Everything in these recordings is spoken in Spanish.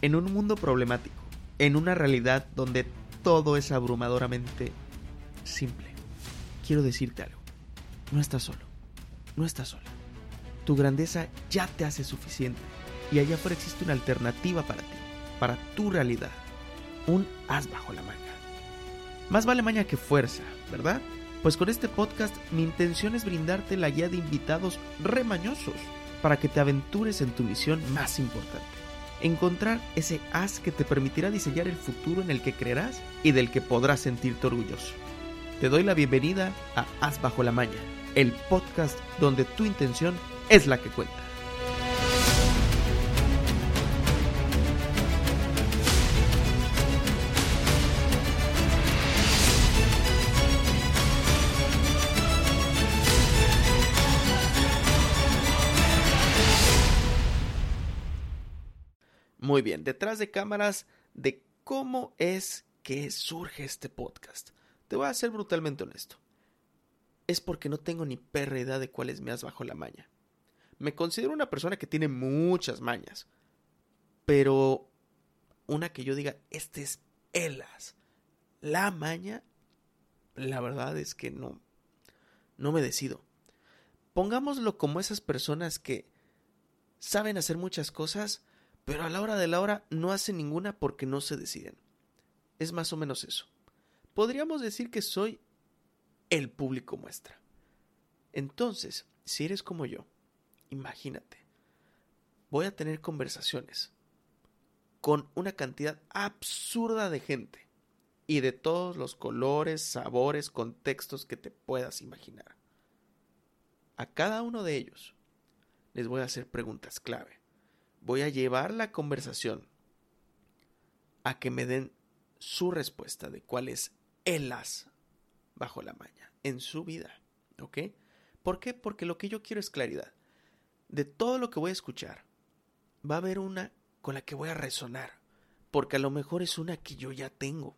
En un mundo problemático, en una realidad donde todo es abrumadoramente simple, quiero decirte algo. No estás solo, no estás sola. Tu grandeza ya te hace suficiente y allá afuera existe una alternativa para ti, para tu realidad. Un as bajo la manga. Más vale maña que fuerza, ¿verdad? Pues con este podcast mi intención es brindarte la guía de invitados remañosos para que te aventures en tu misión más importante. Encontrar ese as que te permitirá diseñar el futuro en el que creerás y del que podrás sentirte orgulloso. Te doy la bienvenida a As Bajo la Maña, el podcast donde tu intención es la que cuenta. Muy bien, detrás de cámaras de cómo es que surge este podcast. Te voy a ser brutalmente honesto. Es porque no tengo ni perra idea de cuál es mi as bajo la maña. Me considero una persona que tiene muchas mañas, pero una que yo diga, este es el as, la maña, la verdad es que no, no me decido. Pongámoslo como esas personas que saben hacer muchas cosas, pero a la hora de la hora no hacen ninguna porque no se deciden. Es más o menos eso. Podríamos decir que soy el público muestra. Entonces, si eres como yo, imagínate, voy a tener conversaciones con una cantidad absurda de gente y de todos los colores, sabores, contextos que te puedas imaginar. A cada uno de ellos les voy a hacer preguntas clave voy a llevar la conversación a que me den su respuesta de cuál es el as bajo la maña en su vida. ¿Ok? ¿Por qué? Porque lo que yo quiero es claridad. De todo lo que voy a escuchar, va a haber una con la que voy a resonar. Porque a lo mejor es una que yo ya tengo.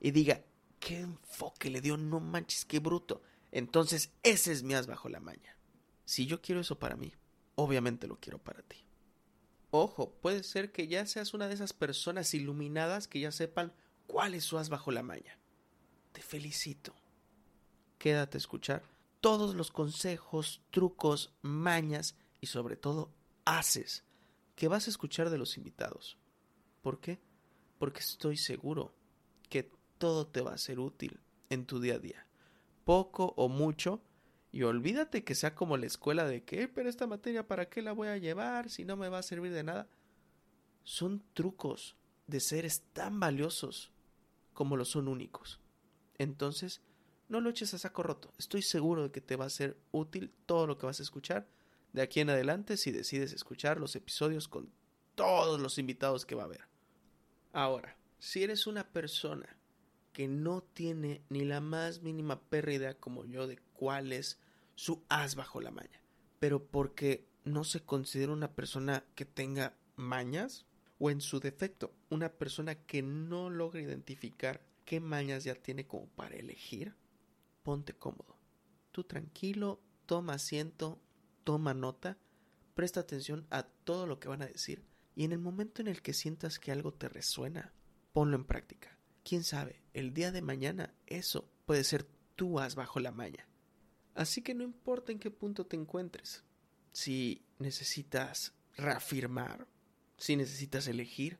Y diga, qué enfoque le dio, no manches, qué bruto. Entonces, ese es mi as bajo la maña. Si yo quiero eso para mí, obviamente lo quiero para ti. Ojo, puede ser que ya seas una de esas personas iluminadas que ya sepan cuál es su as bajo la maña. Te felicito. Quédate a escuchar todos los consejos, trucos, mañas y sobre todo haces que vas a escuchar de los invitados. ¿Por qué? Porque estoy seguro que todo te va a ser útil en tu día a día. Poco o mucho, y olvídate que sea como la escuela de que, pero esta materia, ¿para qué la voy a llevar si no me va a servir de nada? Son trucos de seres tan valiosos como lo son únicos. Entonces, no lo eches a saco roto. Estoy seguro de que te va a ser útil todo lo que vas a escuchar de aquí en adelante si decides escuchar los episodios con todos los invitados que va a haber. Ahora, si eres una persona que no tiene ni la más mínima perra idea como yo de cuál es su as bajo la maña. Pero porque no se considera una persona que tenga mañas o en su defecto, una persona que no logra identificar qué mañas ya tiene como para elegir, ponte cómodo. Tú tranquilo, toma asiento, toma nota, presta atención a todo lo que van a decir y en el momento en el que sientas que algo te resuena, ponlo en práctica. Quién sabe, el día de mañana eso puede ser tu as bajo la maña. Así que no importa en qué punto te encuentres, si necesitas reafirmar, si necesitas elegir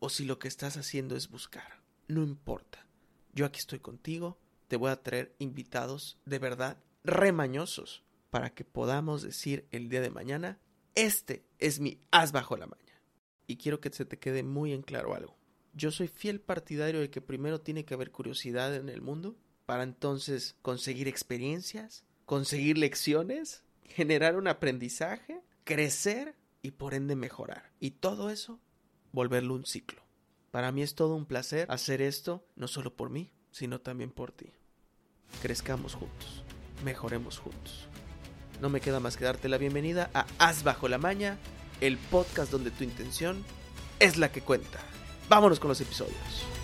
o si lo que estás haciendo es buscar, no importa. Yo aquí estoy contigo, te voy a traer invitados de verdad remañosos para que podamos decir el día de mañana, este es mi as bajo la maña. Y quiero que se te quede muy en claro algo. Yo soy fiel partidario de que primero tiene que haber curiosidad en el mundo para entonces conseguir experiencias conseguir lecciones, generar un aprendizaje, crecer y por ende mejorar. Y todo eso, volverlo un ciclo. Para mí es todo un placer hacer esto, no solo por mí, sino también por ti. Crezcamos juntos, mejoremos juntos. No me queda más que darte la bienvenida a Haz Bajo la Maña, el podcast donde tu intención es la que cuenta. Vámonos con los episodios.